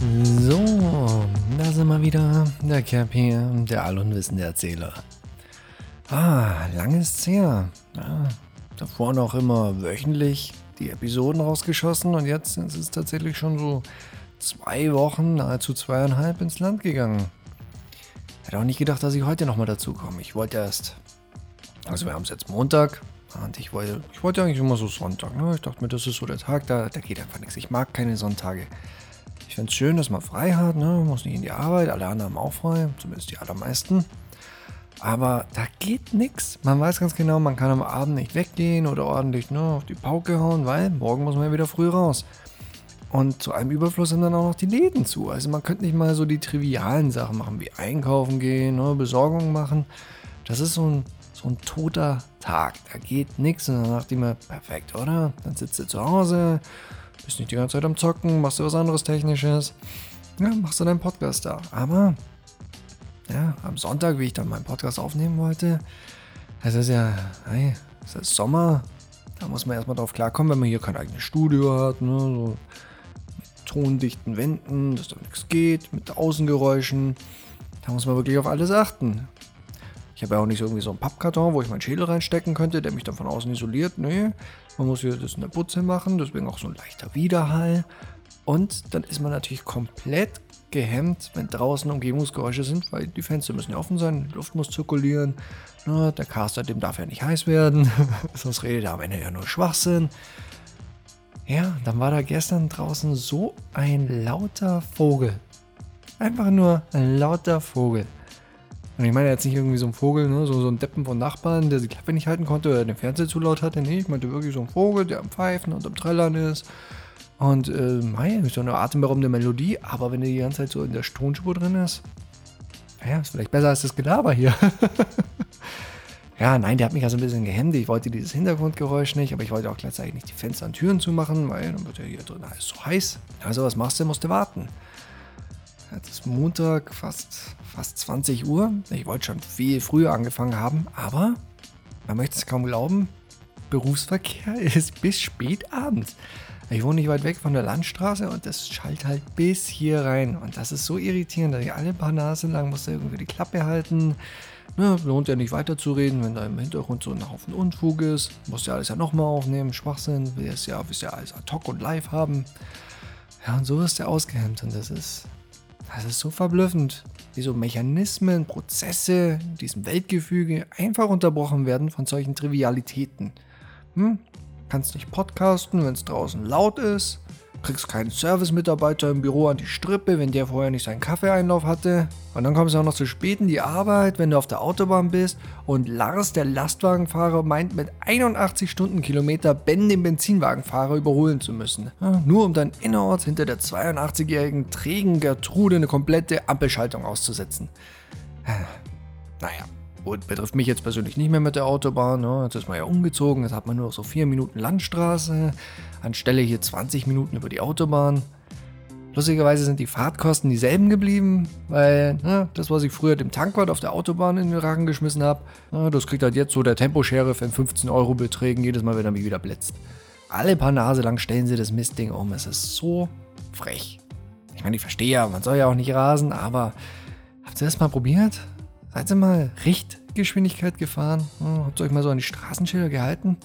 So, da sind wir wieder, der Cap hier, der allunwissende Erzähler. Ah, lang ist's her. Ja, davor noch immer wöchentlich die Episoden rausgeschossen und jetzt ist es tatsächlich schon so zwei Wochen, nahezu zweieinhalb ins Land gegangen. Hätte auch nicht gedacht, dass ich heute nochmal dazu komme. Ich wollte erst, also wir haben es jetzt Montag und ich wollte, ich wollte eigentlich immer so Sonntag. Ne? Ich dachte mir, das ist so der Tag, da, da geht einfach nichts. Ich mag keine Sonntage. Ich finde es schön, dass man frei hat, ne? Man muss nicht in die Arbeit, alle anderen haben auch frei, zumindest die allermeisten. Aber da geht nichts. Man weiß ganz genau, man kann am Abend nicht weggehen oder ordentlich ne, auf die Pauke hauen, weil morgen muss man ja wieder früh raus. Und zu einem Überfluss sind dann auch noch die Läden zu. Also man könnte nicht mal so die trivialen Sachen machen, wie einkaufen gehen, ne, Besorgung machen. Das ist so ein, so ein toter Tag. Da geht nichts. Und dann dachte ich mir, perfekt, oder? Dann sitzt du zu Hause, bist nicht die ganze Zeit am Zocken, machst du was anderes Technisches. Ja, machst du deinen Podcast da. Aber, ja, am Sonntag, wie ich dann meinen Podcast aufnehmen wollte, es ist ja, hey, es ist Sommer. Da muss man erstmal drauf klarkommen, wenn man hier kein eigenes Studio hat, ne, so mit tondichten Wänden, dass da nichts geht, mit Außengeräuschen. Da muss man wirklich auf alles achten. Ich habe ja auch nicht so irgendwie so einen Pappkarton, wo ich meinen Schädel reinstecken könnte, der mich dann von außen isoliert. Nee, man muss hier das in der Putze machen, deswegen auch so ein leichter Widerhall. Und dann ist man natürlich komplett gehemmt, wenn draußen Umgebungsgeräusche sind, weil die Fenster müssen ja offen sein, die Luft muss zirkulieren. Na, der Caster, dem darf ja nicht heiß werden, sonst redet er am Ende ja nur Schwachsinn. Ja, dann war da gestern draußen so ein lauter Vogel. Einfach nur ein lauter Vogel. Und ich meine jetzt nicht irgendwie so ein Vogel, ne, so, so ein Deppen von Nachbarn, der die Klappe nicht halten konnte oder den Fernseher zu laut hatte. Nee, ich meinte wirklich so ein Vogel, der am Pfeifen und am Trällern ist. Und äh, mei, so eine atemberaubende Melodie, aber wenn der die ganze Zeit so in der Tonspur drin ist, naja, ist vielleicht besser als das Gelaber hier. ja, nein, der hat mich also ein bisschen gehemmt. Ich wollte dieses Hintergrundgeräusch nicht, aber ich wollte auch gleichzeitig nicht die Fenster und Türen zumachen, weil dann wird ja hier drin alles so heiß. Also, was machst du? Musst du warten. Jetzt ist Montag, fast, fast 20 Uhr. Ich wollte schon viel früher angefangen haben, aber man möchte es kaum glauben, Berufsverkehr ist bis spät abends. Ich wohne nicht weit weg von der Landstraße und das schallt halt bis hier rein. Und das ist so irritierend, dass ich alle paar Nase lang musste irgendwie die Klappe halten. Ne, lohnt ja nicht weiterzureden, wenn da im Hintergrund so ein Haufen Unfug ist. Muss ja alles ja nochmal aufnehmen, Schwachsinn, will es ja, ja alles ad hoc und live haben. Ja, und so ist der ausgehemmt und das ist, das ist so verblüffend, wie so Mechanismen, Prozesse in diesem Weltgefüge einfach unterbrochen werden von solchen Trivialitäten. Hm? Kannst nicht podcasten, wenn es draußen laut ist. Kriegst keinen Service-Mitarbeiter im Büro an die Strippe, wenn der vorher nicht seinen Kaffeeeinlauf hatte. Und dann kommst du auch noch zu spät in die Arbeit, wenn du auf der Autobahn bist. Und Lars, der Lastwagenfahrer, meint mit 81 Stundenkilometer Ben, den Benzinwagenfahrer, überholen zu müssen. Ja, nur um dann innerorts hinter der 82-jährigen trägen Gertrude eine komplette Ampelschaltung auszusetzen. Naja, Gut, betrifft mich jetzt persönlich nicht mehr mit der Autobahn. Ne? Jetzt ist man ja umgezogen, jetzt hat man nur noch so vier Minuten Landstraße, anstelle hier 20 Minuten über die Autobahn. Lustigerweise sind die Fahrtkosten dieselben geblieben, weil ne, das, was ich früher dem Tankwart auf der Autobahn in den Rachen geschmissen habe, ne, das kriegt halt jetzt so der Temposheriff in 15 Euro Beträgen jedes Mal, wenn er mich wieder blitzt. Alle paar Nase lang stellen sie das Mistding um. Es ist so frech. Ich meine, ich verstehe ja, man soll ja auch nicht rasen, aber habt ihr das mal probiert? Seid ihr mal Richtgeschwindigkeit gefahren? Hm, habt ihr euch mal so an die Straßenschilder gehalten?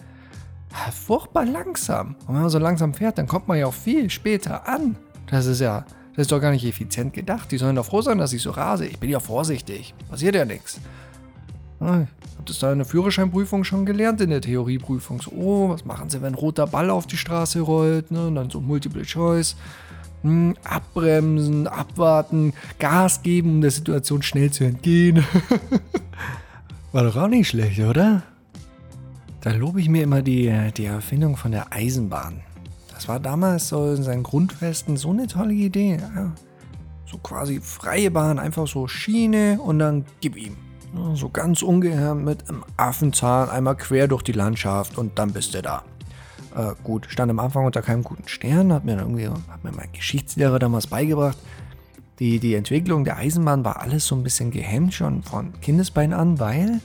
Furchtbar langsam. Und wenn man so langsam fährt, dann kommt man ja auch viel später an. Das ist ja, das ist doch gar nicht effizient gedacht. Die sollen doch froh sein, dass ich so rase. Ich bin ja vorsichtig. Passiert ja nichts. Ich hab das da in der Führerscheinprüfung schon gelernt, in der Theorieprüfung. So, oh, was machen sie, wenn ein roter Ball auf die Straße rollt? Ne? Und dann so Multiple Choice. Hm, abbremsen, abwarten, Gas geben, um der Situation schnell zu entgehen. War doch auch nicht schlecht, oder? Da lobe ich mir immer die, die Erfindung von der Eisenbahn. Das war damals so in seinen Grundfesten so eine tolle Idee. Ja. So quasi freie Bahn, einfach so Schiene und dann gib ihm. So ganz ungehemmt mit einem Affenzahn einmal quer durch die Landschaft und dann bist du da. Äh, gut, stand am Anfang unter keinem guten Stern, hat mir irgendwie, hat mir mein Geschichtslehrer damals beigebracht. Die, die Entwicklung der Eisenbahn war alles so ein bisschen gehemmt schon von Kindesbein an, weil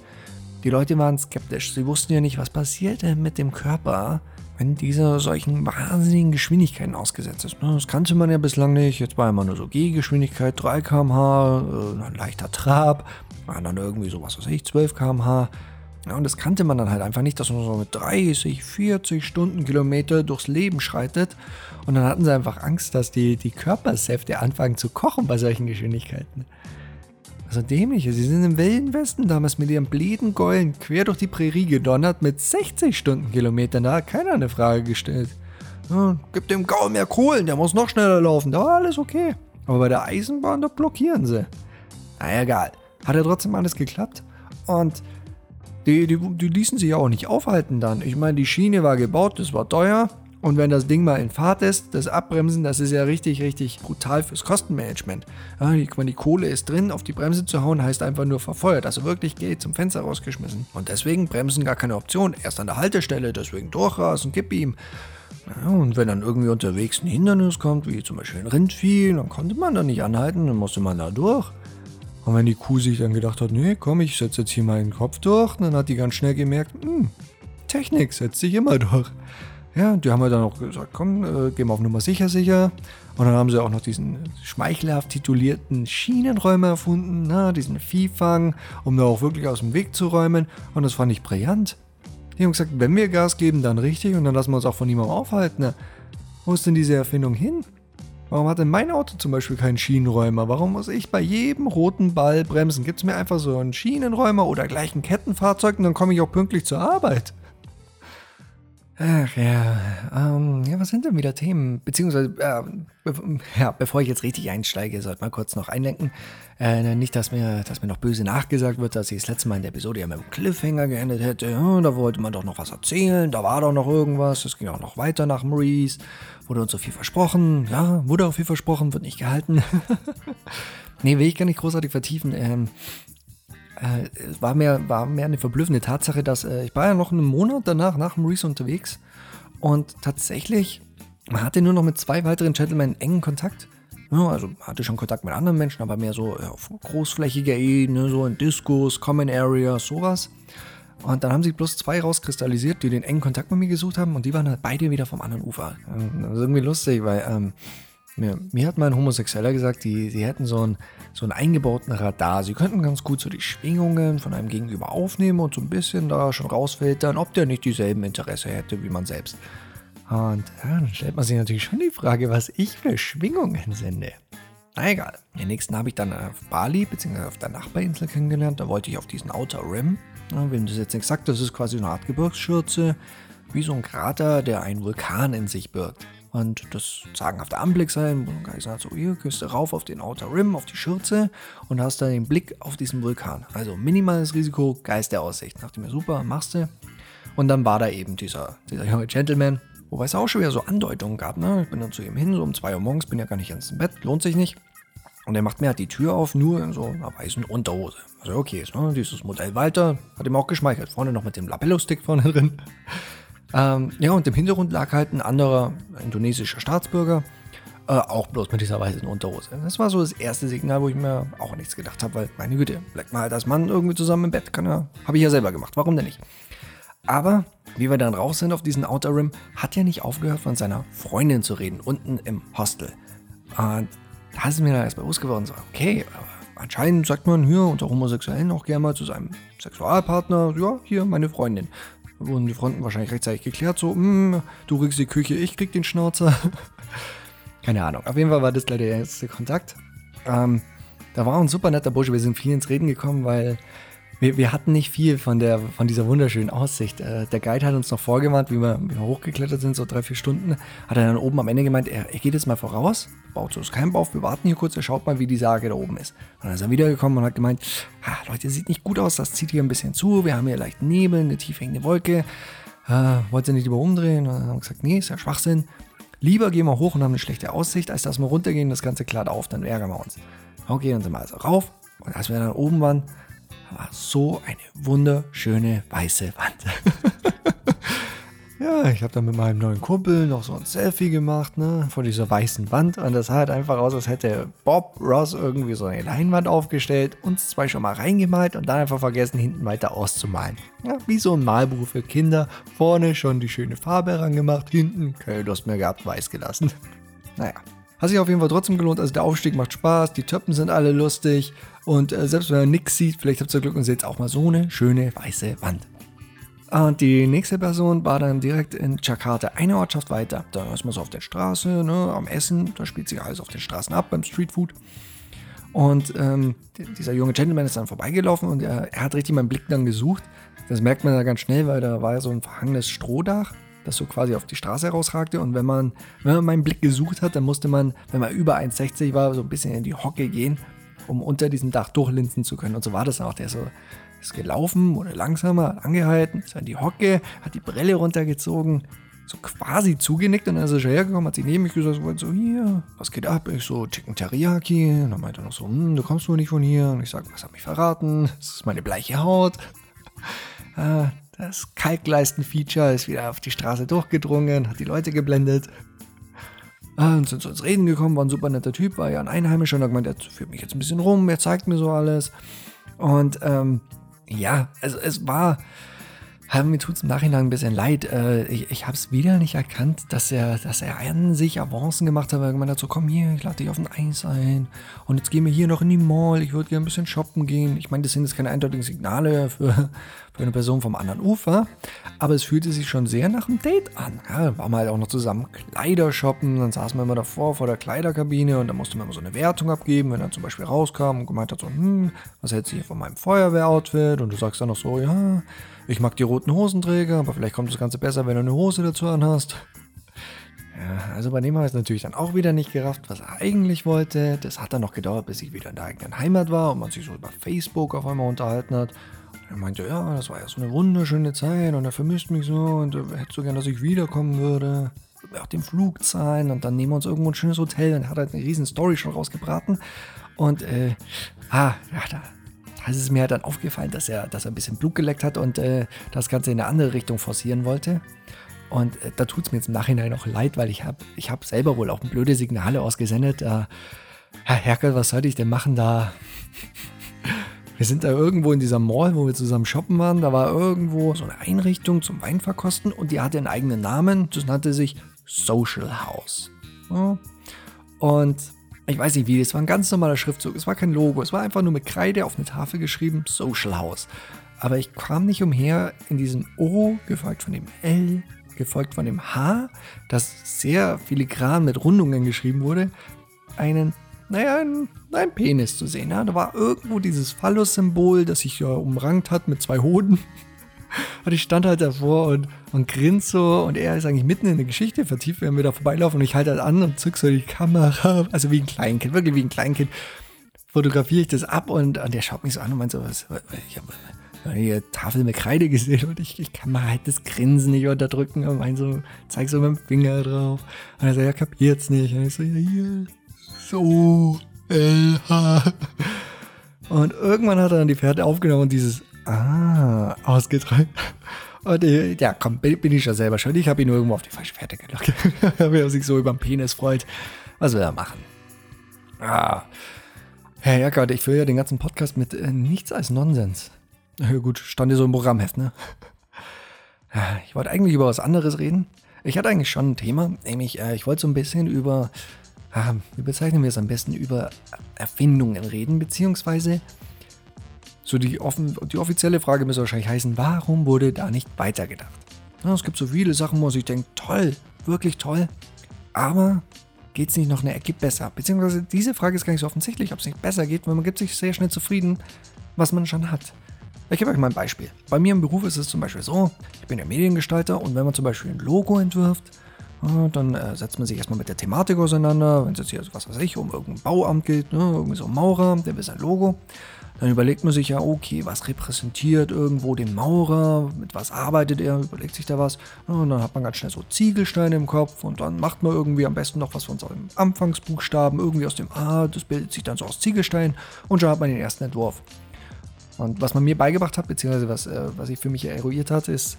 die Leute waren skeptisch. Sie wussten ja nicht, was passiert denn mit dem Körper, wenn dieser solchen wahnsinnigen Geschwindigkeiten ausgesetzt ist. Das kannte man ja bislang nicht. Jetzt war immer nur so Gehgeschwindigkeit, 3 km/h, äh, ein leichter Trab, war dann irgendwie sowas, was weiß ich, 12 km/h. Ja, und das kannte man dann halt einfach nicht, dass man so mit 30, 40 Stundenkilometer durchs Leben schreitet. Und dann hatten sie einfach Angst, dass die, die Körpersäfte anfangen zu kochen bei solchen Geschwindigkeiten. Also dämlich. Sie sind im Wilden Westen damals mit ihrem blieden Geulen quer durch die Prärie gedonnert mit 60 Stundenkilometern. Da hat keiner eine Frage gestellt. Ja, gib dem Gaul mehr Kohlen, der muss noch schneller laufen. Da war alles okay. Aber bei der Eisenbahn, da blockieren sie. Na egal. Hat ja trotzdem alles geklappt. Und die, die, die ließen sich ja auch nicht aufhalten dann. Ich meine, die Schiene war gebaut, das war teuer. Und wenn das Ding mal in Fahrt ist, das Abbremsen, das ist ja richtig, richtig brutal fürs Kostenmanagement. Ja, die, die Kohle ist drin, auf die Bremse zu hauen, heißt einfach nur verfeuert. Also wirklich geht zum Fenster rausgeschmissen. Und deswegen Bremsen gar keine Option. Erst an der Haltestelle, deswegen durchrasen, gib ihm. Ja, und wenn dann irgendwie unterwegs ein Hindernis kommt, wie zum Beispiel ein Rindvieh, dann konnte man da nicht anhalten, dann musste man da durch. Und wenn die Kuh sich dann gedacht hat, nee, komm, ich setze jetzt hier meinen Kopf durch, dann hat die ganz schnell gemerkt, hm, Technik setzt sich immer durch. Ja, die haben wir dann auch gesagt, komm, äh, gehen wir auf Nummer sicher, sicher. Und dann haben sie auch noch diesen schmeichelhaft titulierten Schienenräumer erfunden, na, diesen Viehfang, um da auch wirklich aus dem Weg zu räumen. Und das fand ich brillant. Die haben gesagt, wenn wir Gas geben, dann richtig und dann lassen wir uns auch von niemandem aufhalten. Na, wo ist denn diese Erfindung hin? Warum hat denn mein Auto zum Beispiel keinen Schienenräumer? Warum muss ich bei jedem roten Ball bremsen? Gibt es mir einfach so einen Schienenräumer oder gleich ein Kettenfahrzeug und dann komme ich auch pünktlich zur Arbeit? Ach ja, ähm, ja, was sind denn wieder Themen? Beziehungsweise, äh, be ja, bevor ich jetzt richtig einsteige, sollte mal kurz noch einlenken. Äh, nicht, dass mir, dass mir noch böse nachgesagt wird, dass ich das letzte Mal in der Episode ja mit einem Cliffhanger geendet hätte. Ja, da wollte man doch noch was erzählen, da war doch noch irgendwas. Es ging auch noch weiter nach Maurice. Wurde uns so viel versprochen. Ja, wurde auch viel versprochen, wird nicht gehalten. nee, will ich gar nicht großartig vertiefen. Ähm, äh, es war mehr, war mehr eine verblüffende Tatsache, dass äh, ich war ja noch einen Monat danach, nach Maurice unterwegs und tatsächlich, man hatte nur noch mit zwei weiteren Gentlemen engen Kontakt. Ja, also hatte schon Kontakt mit anderen Menschen, aber mehr so ja, auf großflächiger Ebene, so in Discos, Common Areas, sowas. Und dann haben sich bloß zwei rauskristallisiert, die den engen Kontakt mit mir gesucht haben und die waren halt beide wieder vom anderen Ufer. Das ist irgendwie lustig, weil ähm, mir, mir, hat mein Homosexueller gesagt, die, die hätten so einen, so einen eingebauten Radar. Sie könnten ganz gut so die Schwingungen von einem Gegenüber aufnehmen und so ein bisschen da schon rausfiltern, ob der nicht dieselben Interesse hätte wie man selbst. Und dann stellt man sich natürlich schon die Frage, was ich für Schwingungen sende. Na egal. Den nächsten habe ich dann auf Bali, beziehungsweise auf der Nachbarinsel kennengelernt. Da wollte ich auf diesen Outer Rim. Ja, wem das jetzt nicht sagt, das ist quasi eine Art Gebirgsschürze, wie so ein Krater, der einen Vulkan in sich birgt. Und das sagenhafte Anblick sein, wo man sagt, so hier gehst du rauf auf den Outer Rim, auf die Schürze und hast dann den Blick auf diesen Vulkan. Also minimales Risiko, Geist Aussicht. Dachte mir, super, machst du. Und dann war da eben dieser, dieser junge Gentleman, wobei es auch schon wieder so Andeutungen gab. Ne? Ich bin dann zu ihm hin, so um 2 Uhr morgens, bin ja gar nicht ins Bett, lohnt sich nicht. Und er macht mir halt die Tür auf, nur in so einer weißen Unterhose. Also okay ist, ne? Dieses Modell Walter hat ihm auch geschmeichelt. Vorne noch mit dem Lapello-Stick vorne drin. Ähm, ja, und im Hintergrund lag halt ein anderer indonesischer Staatsbürger, äh, auch bloß mit dieser weißen Unterhose. Das war so das erste Signal, wo ich mir auch nichts gedacht habe, weil, meine Güte, bleibt mal halt als Mann irgendwie zusammen im Bett, kann er, habe ich ja selber gemacht, warum denn nicht? Aber, wie wir dann raus sind auf diesen Outer Rim, hat er nicht aufgehört, von seiner Freundin zu reden, unten im Hostel. Und da ist mir dann erst bewusst geworden, so, okay, anscheinend sagt man hier unter Homosexuellen auch gerne mal zu seinem Sexualpartner, ja, hier meine Freundin wurden die Fronten wahrscheinlich rechtzeitig geklärt. So, mm, du kriegst die Küche, ich krieg den Schnauzer. Keine Ahnung. Auf jeden Fall war das leider der erste Kontakt. Ähm, da war ein super netter Bursche. Wir sind viel ins Reden gekommen, weil wir, wir hatten nicht viel von, der, von dieser wunderschönen Aussicht. Äh, der Guide hat uns noch vorgewarnt, wie wir, wie wir hochgeklettert sind, so drei, vier Stunden. Hat er dann oben am Ende gemeint, er, er geht jetzt mal voraus, baut so Camp auf, wir warten hier kurz, er schaut mal, wie die Sage da oben ist. Und dann ist er wiedergekommen und hat gemeint, ah, Leute, sieht nicht gut aus, das zieht hier ein bisschen zu, wir haben hier leicht Nebel, eine tief hängende Wolke. Äh, wollt ihr nicht lieber umdrehen? Und dann haben wir gesagt, nee, ist ja Schwachsinn. Lieber gehen wir hoch und haben eine schlechte Aussicht, als dass wir runtergehen, das Ganze klart auf, dann ärgern wir uns. Okay, dann sind wir also rauf. Und als wir dann oben waren, war so eine wunderschöne weiße Wand. Ja, ich habe dann mit meinem neuen Kumpel noch so ein Selfie gemacht, ne, vor dieser weißen Wand. Und das sah halt einfach aus, als hätte Bob Ross irgendwie so eine Leinwand aufgestellt, uns zwei schon mal reingemalt und dann einfach vergessen, hinten weiter auszumalen. Ja, wie so ein Malbuch für Kinder. Vorne schon die schöne Farbe herangemacht, hinten keine Lust mehr gehabt, weiß gelassen. Naja. Hat sich auf jeden Fall trotzdem gelohnt. Also der Aufstieg macht Spaß, die Töppen sind alle lustig. Und äh, selbst wenn man nichts sieht, vielleicht habt ihr Glück und seht auch mal so eine schöne weiße Wand. Und die nächste Person war dann direkt in Jakarta, eine Ortschaft weiter. Da ist man so auf der Straße, ne, am Essen. Da spielt sich alles auf den Straßen ab beim Streetfood. Und ähm, dieser junge Gentleman ist dann vorbeigelaufen und er, er, hat richtig meinen Blick dann gesucht. Das merkt man da ganz schnell, weil da war so ein verhangenes Strohdach, das so quasi auf die Straße herausragte. Und wenn man, wenn man meinen Blick gesucht hat, dann musste man, wenn man über 1,60 war, so ein bisschen in die Hocke gehen, um unter diesem Dach durchlinsen zu können. Und so war das auch. Der ist so ist gelaufen, wurde langsamer, angehalten, ist an die Hocke, hat die Brille runtergezogen, so quasi zugenickt und dann ist er schon hergekommen, hat sich neben mich gesagt, so, hier, was geht ab? Ich so, Chicken Teriyaki. Und dann meinte er noch so, hm, du kommst wohl nicht von hier. Und ich sage, was hat mich verraten? Das ist meine bleiche Haut. Ah, das Kalkleisten-Feature ist wieder auf die Straße durchgedrungen, hat die Leute geblendet. Ah, und sind so ins Reden gekommen, war ein super netter Typ, war ja ein Einheimischer und hat gemeint, er führt mich jetzt ein bisschen rum, er zeigt mir so alles. Und ähm, ja, also es war, mir tut es im Nachhinein ein bisschen leid. Äh, ich ich habe es wieder nicht erkannt, dass er, dass er an sich Avancen gemacht hat, weil er gemeint hat, so komm hier, ich lade dich auf ein Eis ein. Und jetzt gehen wir hier noch in die Mall, ich würde gerne ein bisschen shoppen gehen. Ich meine, das sind jetzt keine eindeutigen Signale für, für eine Person vom anderen Ufer, aber es fühlte sich schon sehr nach einem Date an. Ja, waren wir halt auch noch zusammen Kleider shoppen, dann saßen wir immer davor vor der Kleiderkabine und da musste man immer so eine Wertung abgeben, wenn er zum Beispiel rauskam und gemeint hat so, hm, was hältst du hier von meinem Feuerwehroutfit? Und du sagst dann noch so, ja, ich mag die roten Hosenträger, aber vielleicht kommt das Ganze besser, wenn du eine Hose dazu anhast. Ja, also bei dem habe ich es natürlich dann auch wieder nicht gerafft, was er eigentlich wollte. Das hat dann noch gedauert, bis ich wieder in der eigenen Heimat war und man sich so über Facebook auf einmal unterhalten hat. Er meinte, ja, das war ja so eine wunderschöne Zeit und er vermisst mich so und er hätte so gern, dass ich wiederkommen würde. Auch den Flug zahlen und dann nehmen wir uns irgendwo ein schönes Hotel. Und er hat halt eine riesen Story schon rausgebraten. Und, äh, ah, ja, da, da ist es mir halt dann aufgefallen, dass er, dass er ein bisschen Blut geleckt hat und äh, das Ganze in eine andere Richtung forcieren wollte. Und äh, da tut es mir jetzt im Nachhinein auch leid, weil ich habe ich hab selber wohl auch blöde Signale ausgesendet. Äh, Herr Herkel, was sollte ich denn machen da? Wir sind da irgendwo in dieser Mall, wo wir zusammen shoppen waren. Da war irgendwo so eine Einrichtung zum Weinverkosten und die hatte einen eigenen Namen. Das nannte sich Social House. Und ich weiß nicht wie, es war ein ganz normaler Schriftzug. Es war kein Logo. Es war einfach nur mit Kreide auf eine Tafel geschrieben Social House. Aber ich kam nicht umher in diesem O, gefolgt von dem L, gefolgt von dem H, das sehr filigran mit Rundungen geschrieben wurde, einen naja, ein, ein Penis zu sehen. Ja? Da war irgendwo dieses Phallus-Symbol, das sich ja umrankt hat mit zwei Hoden. Und ich stand halt davor und, und grinst so und er ist eigentlich mitten in der Geschichte vertieft, wenn wir da vorbeilaufen und ich halte halt an und zück so die Kamera, also wie ein Kleinkind, wirklich wie ein Kleinkind, fotografiere ich das ab und, und der schaut mich so an und meint so, was, ich habe hier Tafel mit Kreide gesehen und ich, ich kann mal halt das Grinsen nicht unterdrücken und mein so, zeig so mit dem Finger drauf. Und er sagt, ja, kapiert's nicht. Und ich so, ja, hier, so, LH. Und irgendwann hat er dann die Pferde aufgenommen und dieses Ah ausgetragen. Und äh, ja, komm, bin ich ja selber schon. Ich habe ihn nur irgendwo auf die falsche Pferde gelockt. Wie er sich so über den Penis freut. Was will er machen? Ah. Herr Jackert, ich fülle ja den ganzen Podcast mit äh, nichts als Nonsens. Ja, gut, stand ja so im Programmheft, ne? Ich wollte eigentlich über was anderes reden. Ich hatte eigentlich schon ein Thema, nämlich äh, ich wollte so ein bisschen über ah, wie bezeichnen wir es am besten, über Erfindungen reden, beziehungsweise so die, offen, die offizielle Frage müsste wahrscheinlich heißen, warum wurde da nicht weitergedacht? Ja, es gibt so viele Sachen, wo ich denke, toll, wirklich toll, aber geht es nicht noch eine Ecke besser? Beziehungsweise diese Frage ist gar nicht so offensichtlich, ob es nicht besser geht, weil man gibt sich sehr schnell zufrieden, was man schon hat. Ich gebe euch mal ein Beispiel. Bei mir im Beruf ist es zum Beispiel so, ich bin ja Mediengestalter und wenn man zum Beispiel ein Logo entwirft, dann äh, setzt man sich erstmal mit der Thematik auseinander. Wenn es jetzt hier, was weiß ich, um irgendein Bauamt geht, ne, irgendwie so ein Maurer, der will sein Logo. Dann überlegt man sich ja, okay, was repräsentiert irgendwo den Maurer, mit was arbeitet er, überlegt sich da was. Und dann hat man ganz schnell so Ziegelsteine im Kopf und dann macht man irgendwie am besten noch was von seinem Anfangsbuchstaben, irgendwie aus dem A, das bildet sich dann so aus Ziegelstein und schon hat man den ersten Entwurf. Und was man mir beigebracht hat, beziehungsweise was, äh, was ich für mich eruiert hat, ist,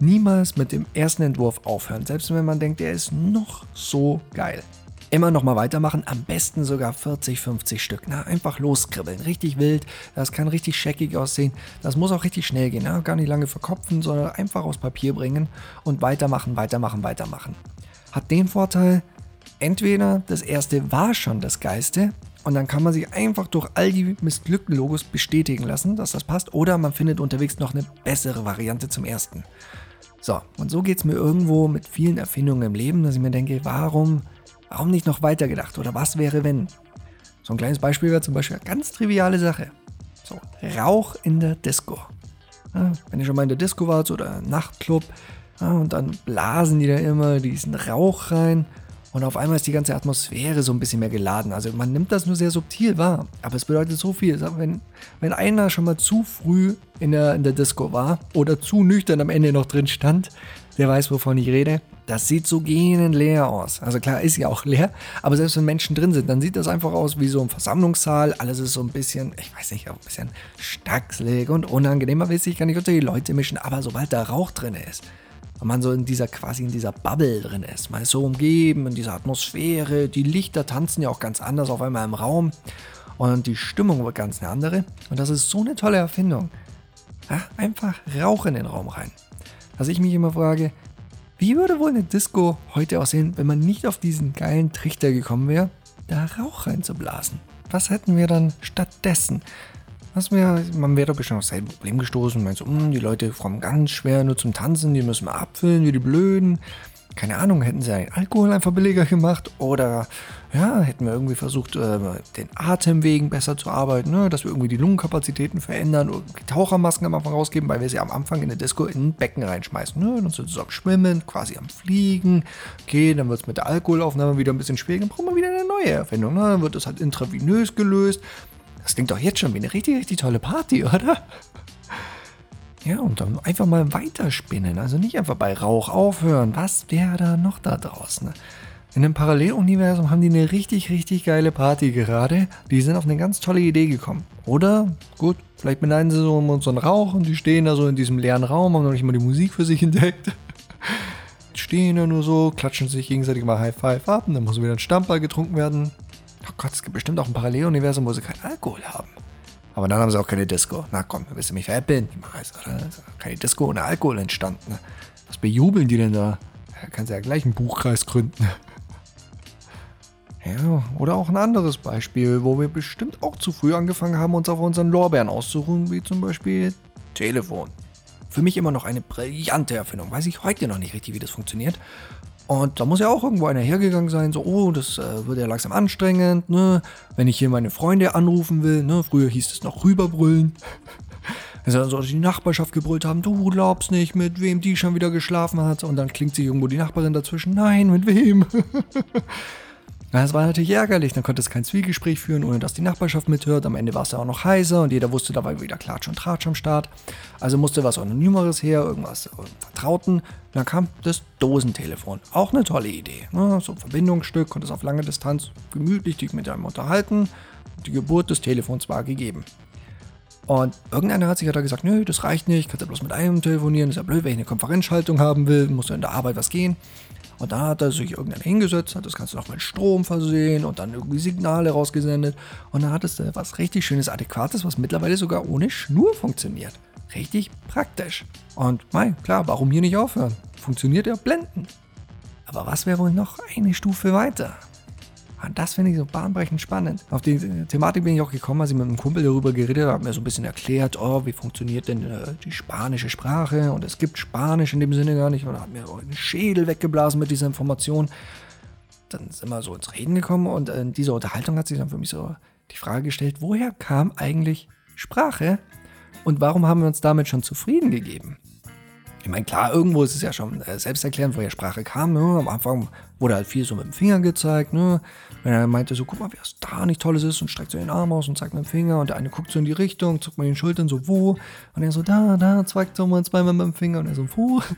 Niemals mit dem ersten Entwurf aufhören, selbst wenn man denkt, der ist noch so geil. Immer noch mal weitermachen, am besten sogar 40, 50 Stück. Na, einfach loskribbeln, richtig wild, das kann richtig scheckig aussehen. Das muss auch richtig schnell gehen, na? gar nicht lange verkopfen, sondern einfach aufs Papier bringen und weitermachen, weitermachen, weitermachen. Hat den Vorteil, entweder das erste war schon das Geiste und dann kann man sich einfach durch all die missglückten Logos bestätigen lassen, dass das passt, oder man findet unterwegs noch eine bessere Variante zum ersten. So, und so geht es mir irgendwo mit vielen Erfindungen im Leben, dass ich mir denke, warum Warum nicht noch weitergedacht? Oder was wäre, wenn? So ein kleines Beispiel wäre zum Beispiel eine ganz triviale Sache. So, Rauch in der Disco. Ja, wenn ihr schon mal in der Disco wart oder Nachtclub ja, und dann blasen die da immer diesen Rauch rein und auf einmal ist die ganze Atmosphäre so ein bisschen mehr geladen. Also man nimmt das nur sehr subtil wahr, aber es bedeutet so viel. Wenn, wenn einer schon mal zu früh in der, in der Disco war oder zu nüchtern am Ende noch drin stand, der weiß, wovon ich rede. Das sieht so gähnend leer aus. Also klar, ist ja auch leer, aber selbst wenn Menschen drin sind, dann sieht das einfach aus wie so ein Versammlungssaal. Alles ist so ein bisschen, ich weiß nicht, ein bisschen stackselig und unangenehm. Man will sich gar nicht unter die Leute mischen, aber sobald da Rauch drin ist und man so in dieser, quasi in dieser Bubble drin ist, man ist so umgeben in dieser Atmosphäre, die Lichter tanzen ja auch ganz anders auf einmal im Raum und die Stimmung wird ganz eine andere. Und das ist so eine tolle Erfindung. Ja, einfach Rauch in den Raum rein. Was ich mich immer frage, wie würde wohl eine Disco heute aussehen, wenn man nicht auf diesen geilen Trichter gekommen wäre, da Rauch reinzublasen? Was hätten wir dann stattdessen? Was wär, man wäre doch bestimmt auf sein Problem gestoßen. Meinst du, hm, die Leute kommen ganz schwer nur zum Tanzen, die müssen wir abfüllen wie die Blöden keine Ahnung, hätten sie einen Alkohol einfach billiger gemacht oder ja, hätten wir irgendwie versucht, äh, den Atemwegen besser zu arbeiten, ne? dass wir irgendwie die Lungenkapazitäten verändern und Tauchermasken am Anfang rausgeben, weil wir sie am Anfang in der Disco in ein Becken reinschmeißen. Ne? Dann sind sie am Schwimmen, quasi am Fliegen. Okay, dann wird es mit der Alkoholaufnahme wieder ein bisschen schwieriger, dann brauchen wir wieder eine neue Erfindung. Ne? Dann wird es halt intravenös gelöst. Das klingt doch jetzt schon wie eine richtig, richtig tolle Party, oder? Ja, und dann einfach mal weiterspinnen. Also nicht einfach bei Rauch aufhören. Was wäre da noch da draußen? In einem Paralleluniversum haben die eine richtig, richtig geile Party gerade. Die sind auf eine ganz tolle Idee gekommen. Oder, gut, vielleicht beneiden sie so um so einen Rauch und die stehen da so in diesem leeren Raum, haben noch nicht mal die Musik für sich entdeckt. stehen da nur so, klatschen sich gegenseitig mal High Five ab und dann muss wieder ein Stammball getrunken werden. Oh Gott, es gibt bestimmt auch ein Paralleluniversum, wo sie keinen Alkohol haben. Aber dann haben sie auch keine Disco. Na komm, willst du mich veräppeln? Niemals, oder? Keine Disco ohne Alkohol entstanden. Was bejubeln die denn da? Da kannst du ja gleich einen Buchkreis gründen. Ja, oder auch ein anderes Beispiel, wo wir bestimmt auch zu früh angefangen haben, uns auf unseren Lorbeeren auszuruhen, wie zum Beispiel Telefon. Für mich immer noch eine brillante Erfindung. Weiß ich heute noch nicht richtig, wie das funktioniert. Und da muss ja auch irgendwo einer hergegangen sein, so, oh, das äh, wird ja langsam anstrengend, ne? Wenn ich hier meine Freunde anrufen will, ne? Früher hieß es noch rüberbrüllen. Wenn sie dann so die Nachbarschaft gebrüllt haben, du glaubst nicht, mit wem die schon wieder geschlafen hat. Und dann klingt sich irgendwo die Nachbarin dazwischen, nein, mit wem? Das war natürlich ärgerlich, dann konnte es kein Zwiegespräch führen, ohne dass die Nachbarschaft mithört. Am Ende war es ja auch noch heiser und jeder wusste, da war wieder Klatsch und Tratsch am Start. Also musste was Anonymeres her, irgendwas Vertrauten. dann kam das Dosentelefon. Auch eine tolle Idee. Ne? So ein Verbindungsstück, konnte es auf lange Distanz gemütlich dich mit einem unterhalten. Die Geburt des Telefons war gegeben. Und irgendeiner hat sich ja da gesagt, nö, das reicht nicht, kannst ja bloß mit einem telefonieren, ist ja blöd, wenn ich eine Konferenzschaltung haben will, muss ja in der Arbeit was gehen. Und da hat er sich irgendeiner hingesetzt, hat das Ganze noch mit Strom versehen und dann irgendwie Signale rausgesendet. Und dann hattest du was richtig Schönes, Adäquates, was mittlerweile sogar ohne Schnur funktioniert. Richtig praktisch. Und mein, klar, warum hier nicht aufhören? Funktioniert ja blendend. Aber was wäre wohl noch eine Stufe weiter? Und das finde ich so bahnbrechend spannend. Auf die Thematik bin ich auch gekommen, als ich mit einem Kumpel darüber geredet habe, mir so ein bisschen erklärt, oh, wie funktioniert denn äh, die spanische Sprache? Und es gibt Spanisch in dem Sinne gar nicht. Und hat mir den Schädel weggeblasen mit dieser Information. Dann sind wir so ins Reden gekommen und in dieser Unterhaltung hat sich dann für mich so die Frage gestellt, woher kam eigentlich Sprache? Und warum haben wir uns damit schon zufrieden gegeben? Ich meine, klar, irgendwo ist es ja schon äh, selbsterklärend, woher Sprache kam. Ne? Am Anfang wurde halt viel so mit dem Finger gezeigt. Ne? Wenn er meinte so, guck mal, wie das da nicht Tolles ist und streckt so den Arm aus und zeigt mit dem Finger und der eine guckt so in die Richtung, zuckt mal den Schultern so, wo? Und er so, da, da, zeigt so mal zweimal mit dem Finger und er so, wo?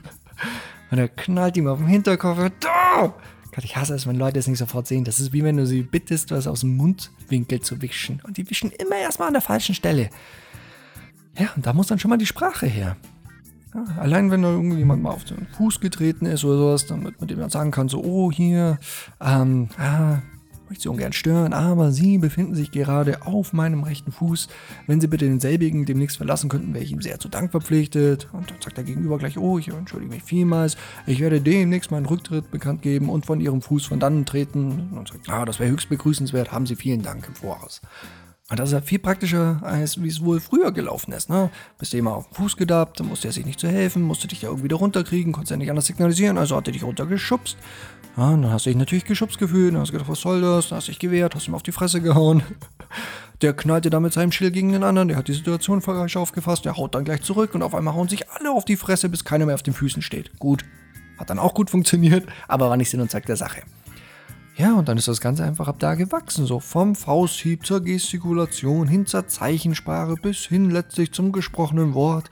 Und er knallt ihm auf den Hinterkopf, da! Gott, ich hasse es, wenn Leute es nicht sofort sehen. Das ist wie wenn du sie bittest, was aus dem Mundwinkel zu wischen. Und die wischen immer erstmal an der falschen Stelle. Ja, und da muss dann schon mal die Sprache her. Ja, allein wenn da irgendjemand mal auf den Fuß getreten ist oder sowas, damit man dem dann sagen kann, so, oh, hier, ähm, ah, möchte Sie ungern stören, aber Sie befinden sich gerade auf meinem rechten Fuß. Wenn Sie bitte denselbigen demnächst verlassen könnten, wäre ich Ihnen sehr zu Dank verpflichtet. Und dann sagt der Gegenüber gleich, oh, ich entschuldige mich vielmals, ich werde demnächst meinen Rücktritt bekannt geben und von Ihrem Fuß von dann treten. Und sagt, ja, das wäre höchst begrüßenswert, haben Sie vielen Dank im Voraus. Und das ist ja viel praktischer, als wie es wohl früher gelaufen ist. Ne? Bist du immer auf den Fuß gedappt, dann musste er sich nicht zu helfen, musste dich ja irgendwie da runterkriegen, konntest ja nicht anders signalisieren, also hat er dich runtergeschubst. Ja, und dann hast du dich natürlich geschubst gefühlt, dann hast du gedacht, was soll das? Dann hast du dich gewehrt, hast ihm auf die Fresse gehauen. Der knallte dann mit seinem Schild gegen den anderen, der hat die Situation falsch aufgefasst, der haut dann gleich zurück und auf einmal hauen sich alle auf die Fresse, bis keiner mehr auf den Füßen steht. Gut, hat dann auch gut funktioniert, aber war nicht Sinn und Zweck der Sache. Ja, und dann ist das Ganze einfach ab da gewachsen, so vom Fausthieb zur Gestikulation hin zur Zeichensprache bis hin letztlich zum gesprochenen Wort.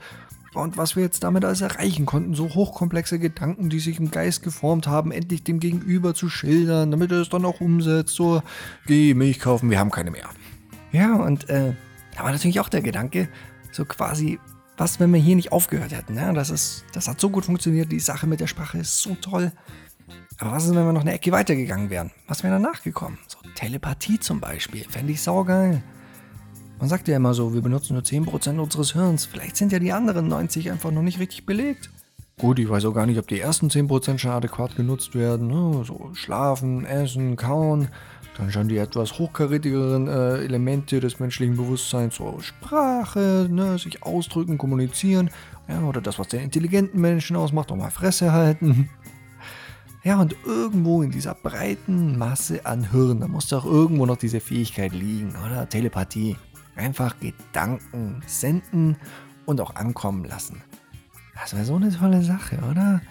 Und was wir jetzt damit alles erreichen konnten, so hochkomplexe Gedanken, die sich im Geist geformt haben, endlich dem Gegenüber zu schildern, damit er es dann auch umsetzt, so, geh Milch kaufen, wir haben keine mehr. Ja, und äh, da war natürlich auch der Gedanke, so quasi, was, wenn wir hier nicht aufgehört hätten, ne? das, ist, das hat so gut funktioniert, die Sache mit der Sprache ist so toll. Aber was ist, wenn wir noch eine Ecke weitergegangen wären? Was wäre danach gekommen? So Telepathie zum Beispiel. Fände ich saugeil. Man sagt ja immer so, wir benutzen nur 10% unseres Hirns. Vielleicht sind ja die anderen 90 einfach noch nicht richtig belegt. Gut, ich weiß auch gar nicht, ob die ersten 10% schon adäquat genutzt werden. Ne? So schlafen, essen, kauen. Dann schon die etwas hochkarätigeren äh, Elemente des menschlichen Bewusstseins, so Sprache, ne? sich ausdrücken, kommunizieren. Ja, oder das, was den intelligenten Menschen ausmacht, auch mal Fresse halten. Ja, und irgendwo in dieser breiten Masse an Hirn, da muss doch irgendwo noch diese Fähigkeit liegen, oder? Telepathie. Einfach Gedanken senden und auch ankommen lassen. Das wäre so eine tolle Sache, oder?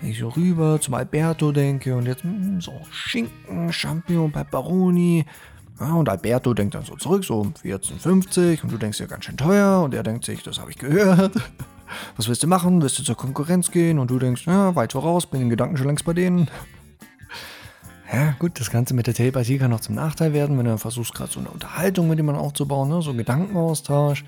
Wenn ich so rüber zum Alberto denke und jetzt mh, hm, so Schinken, Champignon, Pepperoni. Ja, und Alberto denkt dann so zurück, so um 14,50 und du denkst ja ganz schön teuer und er denkt sich, das habe ich gehört. Was willst du machen? Willst du zur Konkurrenz gehen? Und du denkst, ja, weit voraus, bin in Gedanken schon längst bei denen. Ja, gut, das Ganze mit der Telepathie kann auch zum Nachteil werden, wenn du versuchst, gerade so eine Unterhaltung mit jemandem aufzubauen, ne? so einen Gedankenaustausch.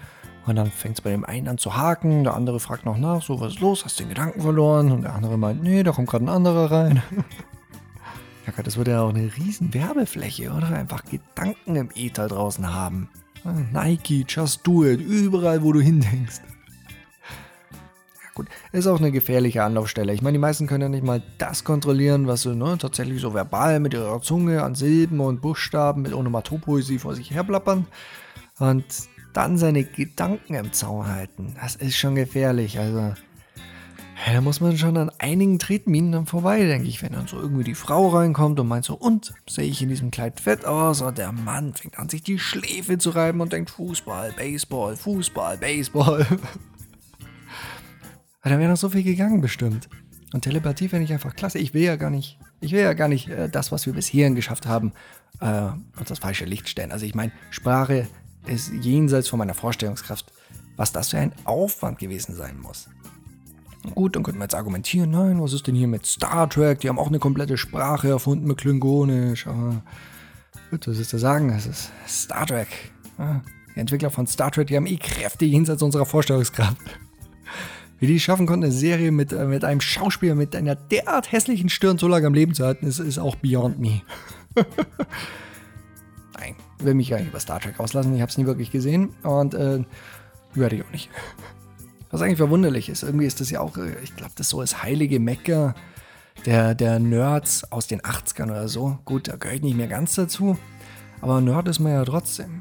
Und dann fängt es bei dem einen an zu haken, der andere fragt noch nach, so, was ist los, hast du den Gedanken verloren? Und der andere meint, nee, da kommt gerade ein anderer rein. ja, Gott, das würde ja auch eine riesen Werbefläche, oder? Einfach Gedanken im Ether draußen haben. Nike, just do it, überall, wo du hindenkst. Gut, ist auch eine gefährliche Anlaufstelle. Ich meine, die meisten können ja nicht mal das kontrollieren, was sie ne, tatsächlich so verbal mit ihrer Zunge an Silben und Buchstaben mit Onomatopoesie vor sich herplappern. Und dann seine Gedanken im Zaun halten. Das ist schon gefährlich. Also, da muss man schon an einigen Tretminen dann vorbei, denke ich, wenn dann so irgendwie die Frau reinkommt und meint so, und sehe ich in diesem Kleid fett aus? Und der Mann fängt an, sich die Schläfe zu reiben und denkt, Fußball, Baseball, Fußball, Baseball. Weil da wäre noch so viel gegangen bestimmt. Und Telepathie fände ich einfach klasse. Ich will ja gar nicht, ich will ja gar nicht äh, das, was wir bis hierhin geschafft haben, äh, uns das falsche Licht stellen. Also ich meine, Sprache ist jenseits von meiner Vorstellungskraft, was das für ein Aufwand gewesen sein muss. Gut, dann könnte man jetzt argumentieren, nein, was ist denn hier mit Star Trek? Die haben auch eine komplette Sprache erfunden mit Klingonisch. Aber gut, was ist zu sagen? Das ist Star Trek. Die Entwickler von Star Trek, die haben eh Kräfte jenseits unserer Vorstellungskraft. Wie die schaffen konnten, eine Serie mit, äh, mit einem Schauspieler mit einer derart hässlichen Stirn so lange am Leben zu halten, ist, ist auch beyond me. Nein, will mich gar nicht über Star Trek auslassen. Ich habe es nie wirklich gesehen und äh, werde ich auch nicht. Was eigentlich verwunderlich ist, irgendwie ist das ja auch, äh, ich glaube, das so das heilige Mecker der, der Nerds aus den 80ern oder so. Gut, da gehöre ich nicht mehr ganz dazu, aber Nerd ist man ja trotzdem.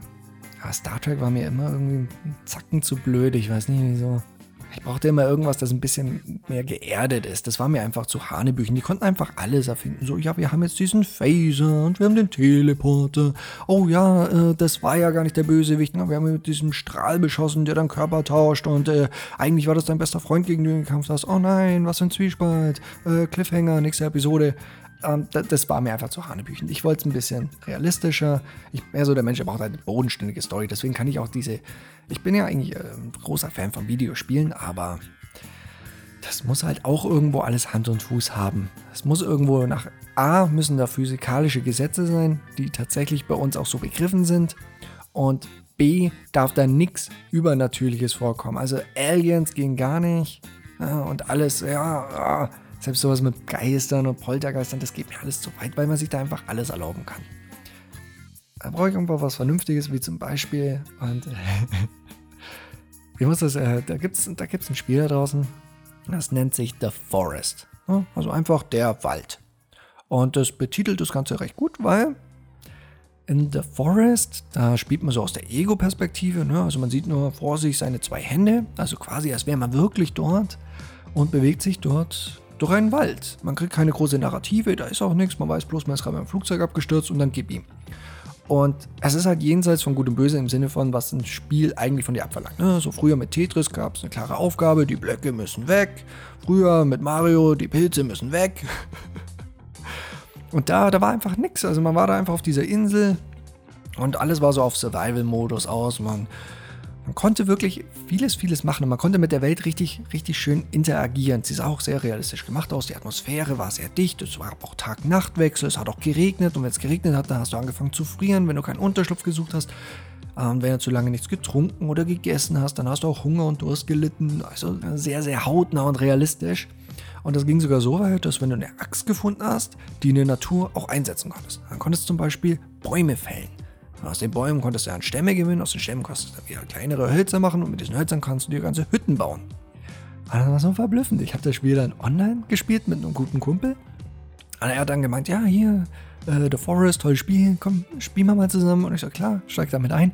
Aber Star Trek war mir immer irgendwie ein Zacken zu blöd, ich weiß nicht wieso. Ich brauchte immer irgendwas, das ein bisschen mehr geerdet ist. Das war mir einfach zu Hanebüchen. Die konnten einfach alles erfinden. So, ja, wir haben jetzt diesen Phaser und wir haben den Teleporter. Oh ja, äh, das war ja gar nicht der Bösewicht. Wir haben mit diesem Strahl beschossen, der dann Körper tauscht. Und äh, eigentlich war das dein bester Freund, gegen den du gekämpft hast. Oh nein, was für ein Zwiespalt. Äh, Cliffhanger, nächste Episode. Ähm, das, das, war mir einfach zu Hanebüchen. Ich wollte es ein bisschen realistischer. Ich bin ja so der Mensch, der braucht halt eine bodenständige Story. Deswegen kann ich auch diese. Ich bin ja eigentlich äh, ein großer Fan von Videospielen, aber das muss halt auch irgendwo alles Hand und Fuß haben. Es muss irgendwo nach A müssen da physikalische Gesetze sein, die tatsächlich bei uns auch so begriffen sind. Und B darf da nichts Übernatürliches vorkommen. Also Aliens gehen gar nicht. Ja, und alles, ja, selbst sowas mit Geistern und Poltergeistern, das geht mir alles zu weit, weil man sich da einfach alles erlauben kann. Da brauche ich irgendwo was Vernünftiges, wie zum Beispiel, und wie muss das, äh, da gibt es da gibt's ein Spiel da draußen, das nennt sich The Forest. Also einfach der Wald. Und das betitelt das Ganze recht gut, weil in The Forest, da spielt man so aus der Ego-Perspektive. Ne? Also man sieht nur vor sich seine zwei Hände, also quasi als wäre man wirklich dort und bewegt sich dort durch einen Wald. Man kriegt keine große Narrative, da ist auch nichts, man weiß bloß, man ist gerade mit dem Flugzeug abgestürzt und dann gib ihm. Und es ist halt jenseits von Gut und Böse im Sinne von, was ein Spiel eigentlich von dir abverlangt. Ne? So früher mit Tetris gab es eine klare Aufgabe, die Blöcke müssen weg. Früher mit Mario, die Pilze müssen weg. Und da, da war einfach nichts. Also man war da einfach auf dieser Insel und alles war so auf Survival-Modus aus. Man, man konnte wirklich vieles, vieles machen und man konnte mit der Welt richtig, richtig schön interagieren. Sie sah auch sehr realistisch gemacht aus. Die Atmosphäre war sehr dicht. Es war auch Tag-Nacht-Wechsel. Es hat auch geregnet und wenn es geregnet hat, dann hast du angefangen zu frieren, wenn du keinen Unterschlupf gesucht hast. Und wenn du zu lange nichts getrunken oder gegessen hast, dann hast du auch Hunger und Durst gelitten. Also sehr, sehr hautnah und realistisch. Und das ging sogar so weit, dass wenn du eine Axt gefunden hast, die in der Natur auch einsetzen konntest. Dann konntest du zum Beispiel Bäume fällen. Aus den Bäumen konntest du dann Stämme gewinnen, aus den Stämmen konntest du wieder kleinere Hölzer machen und mit diesen Hölzern kannst du dir ganze Hütten bauen. Und das war so verblüffend. Ich habe das Spiel dann online gespielt mit einem guten Kumpel. Und er hat dann gemeint, ja, hier, äh, The Forest, tolles Spiel, komm, spielen wir mal zusammen. Und ich so, klar, steig da mit ein.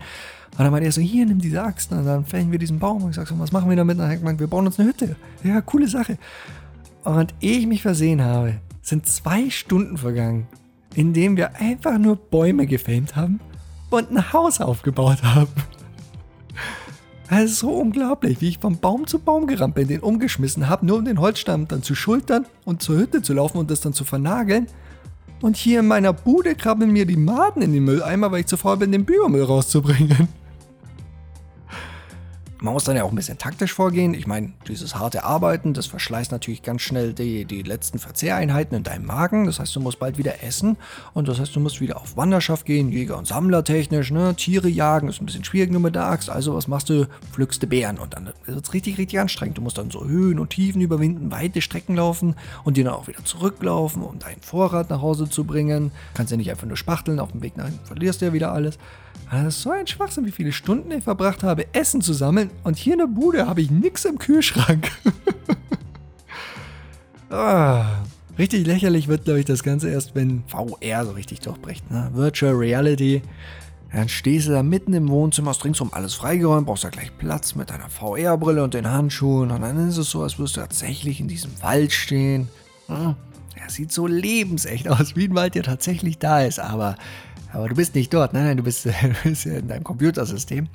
Und dann meinte er so, hier, nimm diese Axt, und dann fällen wir diesen Baum. Und ich sag so, was machen wir damit? Und er hat gemeint, wir bauen uns eine Hütte. Ja, coole Sache. Und ehe ich mich versehen habe, sind zwei Stunden vergangen, in denen wir einfach nur Bäume gefilmt haben und ein Haus aufgebaut haben. Das ist so unglaublich, wie ich vom Baum zu Baum gerannt bin, den umgeschmissen habe, nur um den Holzstamm dann zu schultern und zur Hütte zu laufen und das dann zu vernageln. Und hier in meiner Bude krabbeln mir die Maden in den Mülleimer, weil ich zu faul bin, den Biomüll rauszubringen. Man muss dann ja auch ein bisschen taktisch vorgehen. Ich meine, dieses harte Arbeiten, das verschleißt natürlich ganz schnell die, die letzten Verzehreinheiten in deinem Magen. Das heißt, du musst bald wieder essen und das heißt, du musst wieder auf Wanderschaft gehen, Jäger- und Sammler technisch, ne? Tiere jagen, ist ein bisschen schwierig nur mit der Axt. Also was machst du? Pflückst du Bären und dann wird es richtig, richtig anstrengend. Du musst dann so Höhen und Tiefen überwinden, weite Strecken laufen und dir dann auch wieder zurücklaufen, um deinen Vorrat nach Hause zu bringen. Kannst ja nicht einfach nur spachteln, auf dem Weg nach verlierst du ja wieder alles. Das ist so ein Schwachsinn, wie viele Stunden ich verbracht habe, Essen zu sammeln. Und hier in der Bude habe ich nichts im Kühlschrank. ah, richtig lächerlich wird, glaube ich, das Ganze erst, wenn VR so richtig durchbricht. Ne? Virtual Reality. Dann stehst du da mitten im Wohnzimmer, hast ringsum alles freigeräumt, brauchst da gleich Platz mit deiner VR-Brille und den Handschuhen. Und dann ist es so, als würdest du tatsächlich in diesem Wald stehen. Ja, sieht so lebensecht aus, wie ein Wald, der tatsächlich da ist. Aber aber du bist nicht dort, nein, nein, du bist, du bist in deinem Computersystem.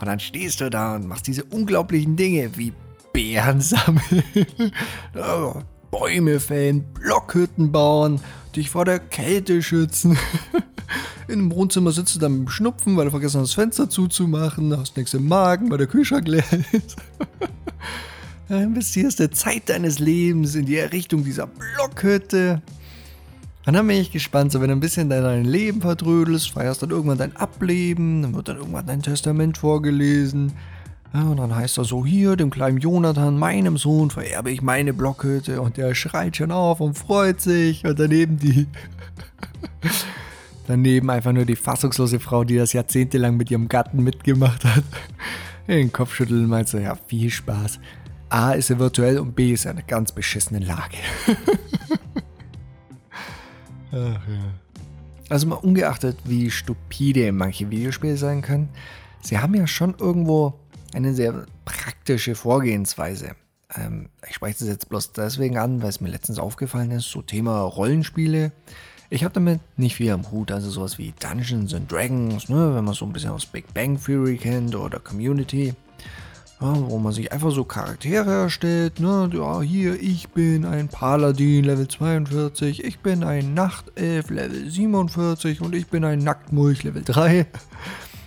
Und dann stehst du da und machst diese unglaublichen Dinge wie Bären sammeln, Bäume fällen, Blockhütten bauen, dich vor der Kälte schützen. Im Wohnzimmer sitzt du dann mit dem Schnupfen, weil du vergessen hast, das Fenster zuzumachen, hast nichts im Magen, weil der Kühlschrank leer ist. Dann investierst du Zeit deines Lebens in die Errichtung dieser Blockhütte. Und dann bin ich gespannt, so wenn du ein bisschen dein Leben verdrödelst, feierst dann irgendwann dein Ableben, dann wird dann irgendwann dein Testament vorgelesen. Ja, und dann heißt er so, hier, dem kleinen Jonathan, meinem Sohn, vererbe ich meine Blockhütte. Und der schreit schon auf und freut sich. Und daneben die... daneben einfach nur die fassungslose Frau, die das jahrzehntelang mit ihrem Gatten mitgemacht hat. Den Kopf schütteln meint so, ja, viel Spaß. A ist er virtuell und B ist er in einer ganz beschissenen Lage. Ach ja. Also mal ungeachtet, wie stupide manche Videospiele sein können, sie haben ja schon irgendwo eine sehr praktische Vorgehensweise. Ähm, ich spreche das jetzt bloß deswegen an, weil es mir letztens aufgefallen ist, so Thema Rollenspiele. Ich habe damit nicht viel am Hut, also sowas wie Dungeons and Dragons, ne, wenn man so ein bisschen aus Big Bang Theory kennt oder Community ja, wo man sich einfach so Charaktere erstellt. Ne? Ja, hier, ich bin ein Paladin Level 42, ich bin ein Nachtelf Level 47 und ich bin ein Nacktmulch Level 3.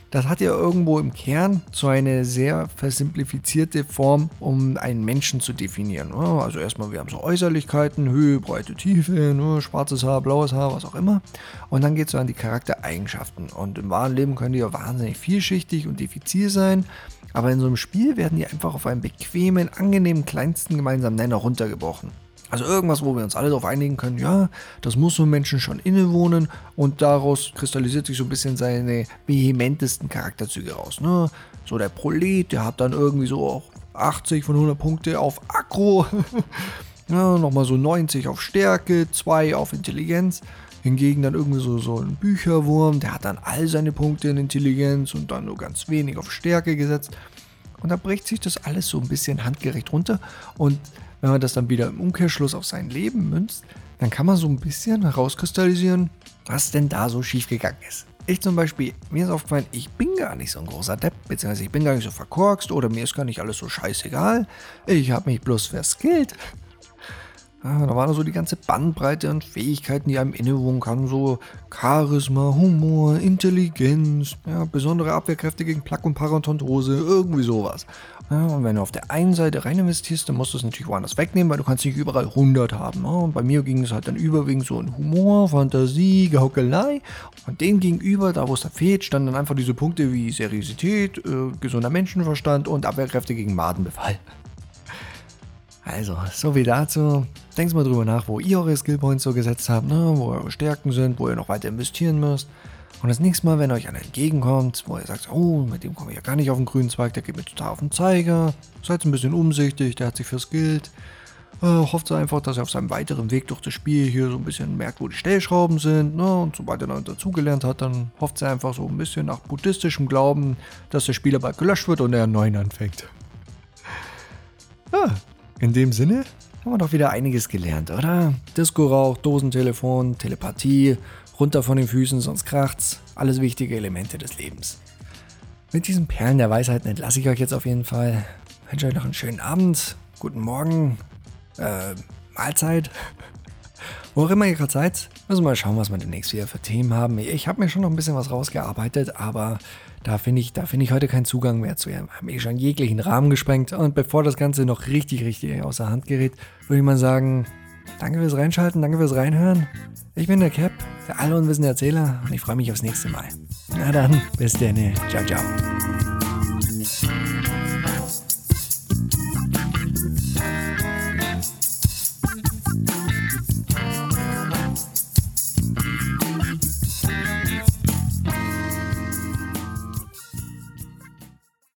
Das hat ja irgendwo im Kern so eine sehr versimplifizierte Form, um einen Menschen zu definieren. Ne? Also erstmal, wir haben so Äußerlichkeiten, Höhe, Breite, Tiefe, ne? schwarzes Haar, blaues Haar, was auch immer. Und dann geht es so an die Charaktereigenschaften. Und im wahren Leben können die ja wahnsinnig vielschichtig und diffizil sein. Aber in so einem Spiel werden die einfach auf einen bequemen, angenehmen kleinsten gemeinsamen Nenner runtergebrochen. Also irgendwas, wo wir uns alle darauf einigen können, ja, das muss so Menschen schon innewohnen und daraus kristallisiert sich so ein bisschen seine vehementesten Charakterzüge raus. Ne? So der Prolet, der hat dann irgendwie so auch 80 von 100 Punkte auf Akro, ja, nochmal so 90 auf Stärke, 2 auf Intelligenz. Hingegen dann irgendwie so, so ein Bücherwurm, der hat dann all seine Punkte in Intelligenz und dann nur ganz wenig auf Stärke gesetzt. Und da bricht sich das alles so ein bisschen handgerecht runter und wenn man das dann wieder im Umkehrschluss auf sein Leben münzt, dann kann man so ein bisschen herauskristallisieren, was denn da so schiefgegangen ist. Ich zum Beispiel, mir ist aufgefallen, ich bin gar nicht so ein großer Depp, beziehungsweise ich bin gar nicht so verkorkst oder mir ist gar nicht alles so scheißegal. Ich habe mich bloß verskillt. Ja, da war so die ganze Bandbreite an Fähigkeiten, die einem innewohnen kann. So Charisma, Humor, Intelligenz, ja, besondere Abwehrkräfte gegen Plaque und Parodontose, irgendwie sowas. Ja, und wenn du auf der einen Seite rein investierst, dann musst du es natürlich woanders wegnehmen, weil du kannst nicht überall 100 haben. Ja, und bei mir ging es halt dann überwiegend so in Humor, Fantasie, Gehockelei. Und dem gegenüber, da wo es da fehlt, standen dann einfach diese Punkte wie Seriosität, äh, gesunder Menschenverstand und Abwehrkräfte gegen Madenbefall. Also, so wie dazu. Denkt mal drüber nach, wo ihr eure Skillpoints so gesetzt habt, ne? wo eure Stärken sind, wo ihr noch weiter investieren müsst. Und das nächste Mal, wenn euch einer entgegenkommt, wo ihr sagt, oh, mit dem komme ich ja gar nicht auf den grünen Zweig, der geht mir total auf den Zeiger, seid ein bisschen umsichtig, der hat sich verskillt. Äh, hofft einfach, dass er auf seinem weiteren Weg durch das Spiel hier so ein bisschen merkt, wo die Stellschrauben sind. Ne? Und sobald er dann dazugelernt hat, dann hofft er einfach so ein bisschen nach buddhistischem Glauben, dass der Spieler bald gelöscht wird und er einen neuen anfängt. Ja, in dem Sinne haben wir doch wieder einiges gelernt, oder? Disco-Rauch, Dosentelefon, Telepathie, runter von den Füßen, sonst kracht's. Alles wichtige Elemente des Lebens. Mit diesen Perlen der Weisheit entlasse ich euch jetzt auf jeden Fall. Ich wünsche euch noch einen schönen Abend, guten Morgen, äh, Mahlzeit. Wo auch immer ihr gerade seid, müssen wir mal schauen, was wir demnächst wieder für Themen haben. Ich habe mir schon noch ein bisschen was rausgearbeitet, aber da finde ich, find ich heute keinen Zugang mehr zu. Wir haben eh schon jeglichen Rahmen gesprengt. Und bevor das Ganze noch richtig, richtig außer Hand gerät, würde ich mal sagen, danke fürs Reinschalten, danke fürs Reinhören. Ich bin der Cap, der allunwissende Erzähler und ich freue mich aufs nächste Mal. Na dann, bis dann. Ciao, ciao.